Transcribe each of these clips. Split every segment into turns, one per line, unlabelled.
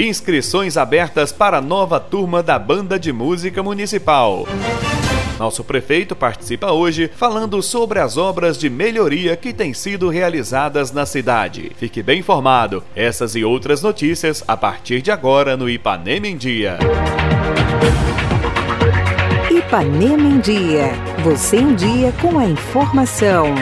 Inscrições abertas para a nova turma da Banda de Música Municipal. Nosso prefeito participa hoje falando sobre as obras de melhoria que têm sido realizadas na cidade. Fique bem informado. Essas e outras notícias a partir de agora no Ipanema em Dia.
Ipanema em Dia. Você em dia com a informação.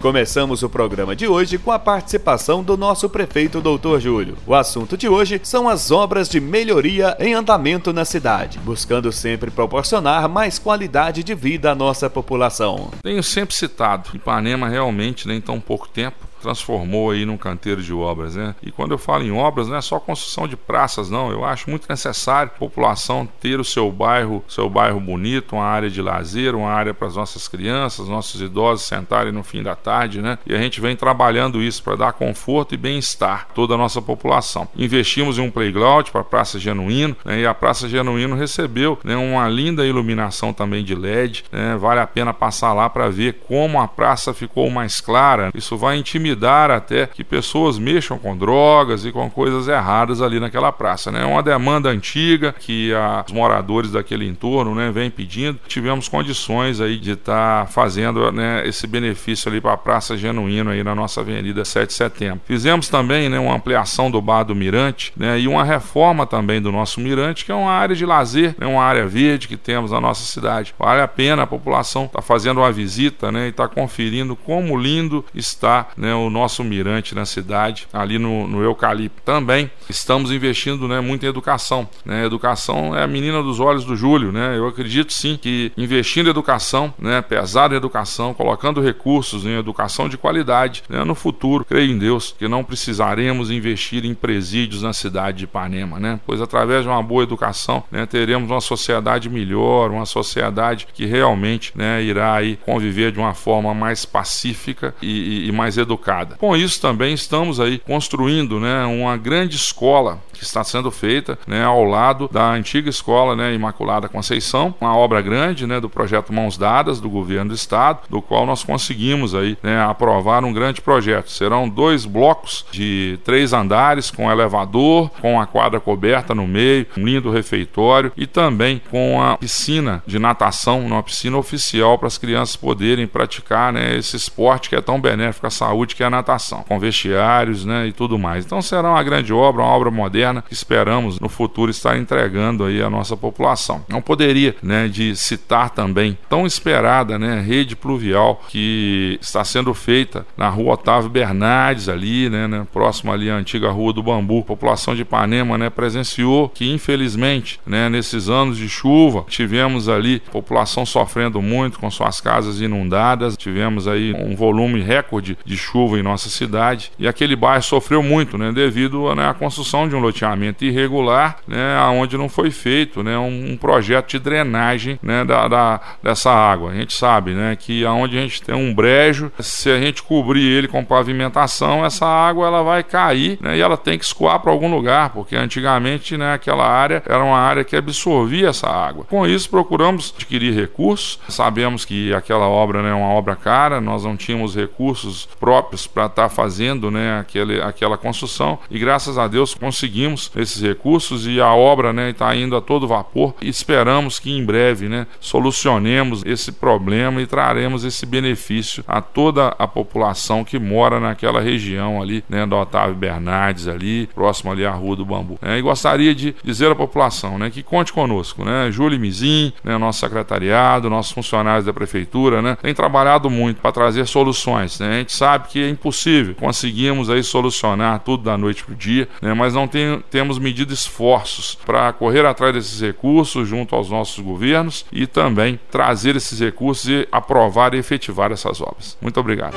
Começamos o programa de hoje com a participação do nosso prefeito Doutor Júlio. O assunto de hoje são as obras de melhoria em andamento na cidade, buscando sempre proporcionar mais qualidade de vida à nossa população.
Tenho sempre citado, Ipanema realmente nem tão pouco tempo transformou aí num canteiro de obras, né? E quando eu falo em obras, não é só construção de praças, não. Eu acho muito necessário a população ter o seu bairro, seu bairro bonito, uma área de lazer, uma área para as nossas crianças, nossos idosos sentarem no fim da tarde, né? E a gente vem trabalhando isso para dar conforto e bem-estar a toda a nossa população. Investimos em um playground para a Praça Genuíno, né? E a Praça Genuíno recebeu né, uma linda iluminação também de LED, né? Vale a pena passar lá para ver como a praça ficou mais clara. Isso vai intimidar intimidar até que pessoas mexam com drogas e com coisas erradas ali naquela praça. Né? É uma demanda antiga que os moradores daquele entorno né, vêm pedindo. Tivemos condições aí de estar tá fazendo né, esse benefício ali para a Praça Genuíno aí na nossa Avenida 7 de Setembro. Fizemos também né, uma ampliação do bar do Mirante né, e uma reforma também do nosso Mirante, que é uma área de lazer, né, uma área verde que temos na nossa cidade. Vale a pena a população estar tá fazendo uma visita né, e estar tá conferindo como lindo está né, o nosso mirante na cidade, ali no, no Eucalipto. Também estamos investindo né, muito em educação. Né? Educação é a menina dos olhos do Júlio. Né? Eu acredito sim que investindo em educação, né, pesado em educação, colocando recursos em educação de qualidade, né, no futuro, creio em Deus, que não precisaremos investir em presídios na cidade de Ipanema, né? pois através de uma boa educação né, teremos uma sociedade melhor, uma sociedade que realmente né, irá aí conviver de uma forma mais pacífica e, e, e mais educada com isso também estamos aí construindo né, uma grande escola que está sendo feita né, ao lado da antiga escola né, Imaculada Conceição, uma obra grande né, do projeto Mãos Dadas do governo do estado, do qual nós conseguimos aí né, aprovar um grande projeto. Serão dois blocos de três andares com elevador, com a quadra coberta no meio, um lindo refeitório e também com a piscina de natação, uma piscina oficial para as crianças poderem praticar né, esse esporte que é tão benéfico à saúde que é a natação, com vestiários né, e tudo mais. Então será uma grande obra, uma obra moderna que esperamos no futuro estar entregando aí à nossa população. Não poderia né, de citar também tão esperada né, rede pluvial que está sendo feita na rua Otávio Bernardes ali, né, né, próximo ali à antiga rua do Bambu. A população de Ipanema né, presenciou que infelizmente né, nesses anos de chuva tivemos ali população sofrendo muito com suas casas inundadas, tivemos aí um volume recorde de chuva em nossa cidade e aquele bairro sofreu muito, né, devido né, à construção de um loteamento irregular, né, onde não foi feito, né, um, um projeto de drenagem, né, da, da, dessa água. A gente sabe, né, que aonde a gente tem um brejo, se a gente cobrir ele com pavimentação, essa água ela vai cair, né, e ela tem que escoar para algum lugar, porque antigamente, né, aquela área era uma área que absorvia essa água. Com isso procuramos adquirir recursos. Sabemos que aquela obra né, é uma obra cara, nós não tínhamos recursos próprios para estar tá fazendo né, aquele, aquela construção e graças a Deus conseguimos esses recursos e a obra está né, indo a todo vapor esperamos que em breve né, solucionemos esse problema e traremos esse benefício a toda a população que mora naquela região ali né, do Otávio Bernardes ali, próximo ali à Rua do Bambu. É, e gostaria de dizer à população né, que conte conosco, né, Júlio Mizim, né, nosso secretariado, nossos funcionários da prefeitura, né, tem trabalhado muito para trazer soluções. Né, a gente sabe que impossível. Conseguimos aí solucionar tudo da noite para o dia, né? mas não tem, temos medido esforços para correr atrás desses recursos junto aos nossos governos e também trazer esses recursos e aprovar e efetivar essas obras. Muito obrigado.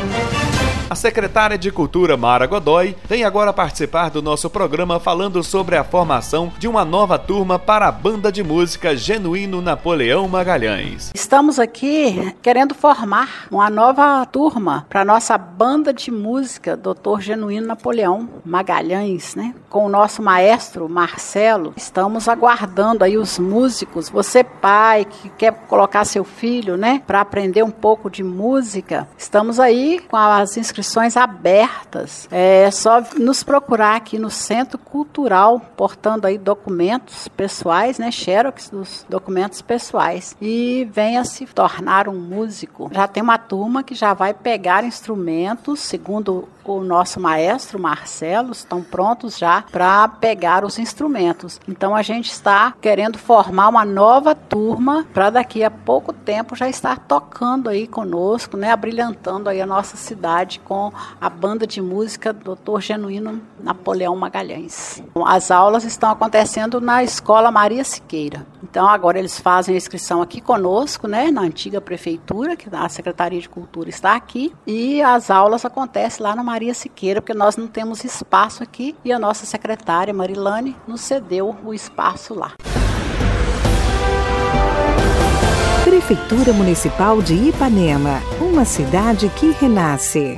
A secretária de Cultura Mara Godoy vem agora participar do nosso programa falando sobre a formação de uma nova turma para a banda de música Genuíno Napoleão Magalhães.
Estamos aqui querendo formar uma nova turma para nossa banda de música Dr. Genuíno Napoleão Magalhães, né? Com o nosso maestro Marcelo. Estamos aguardando aí os músicos. Você pai que quer colocar seu filho, né, para aprender um pouco de música, estamos aí com as inscrições inscrições abertas. É só nos procurar aqui no Centro Cultural, portando aí documentos pessoais, né, xerox dos documentos pessoais e venha se tornar um músico. Já tem uma turma que já vai pegar instrumentos, segundo o nosso maestro Marcelo, estão prontos já para pegar os instrumentos. Então a gente está querendo formar uma nova turma para daqui a pouco tempo já estar tocando aí conosco, né, abrilhantando aí a nossa cidade com a banda de música Dr. Genuíno Napoleão Magalhães. As aulas estão acontecendo na Escola Maria Siqueira. Então agora eles fazem a inscrição aqui conosco, né, na antiga prefeitura, que a Secretaria de Cultura está aqui, e as aulas acontecem lá na Maria Siqueira, porque nós não temos espaço aqui e a nossa secretária Marilane nos cedeu o espaço lá.
Prefeitura Municipal de Ipanema, uma cidade que renasce.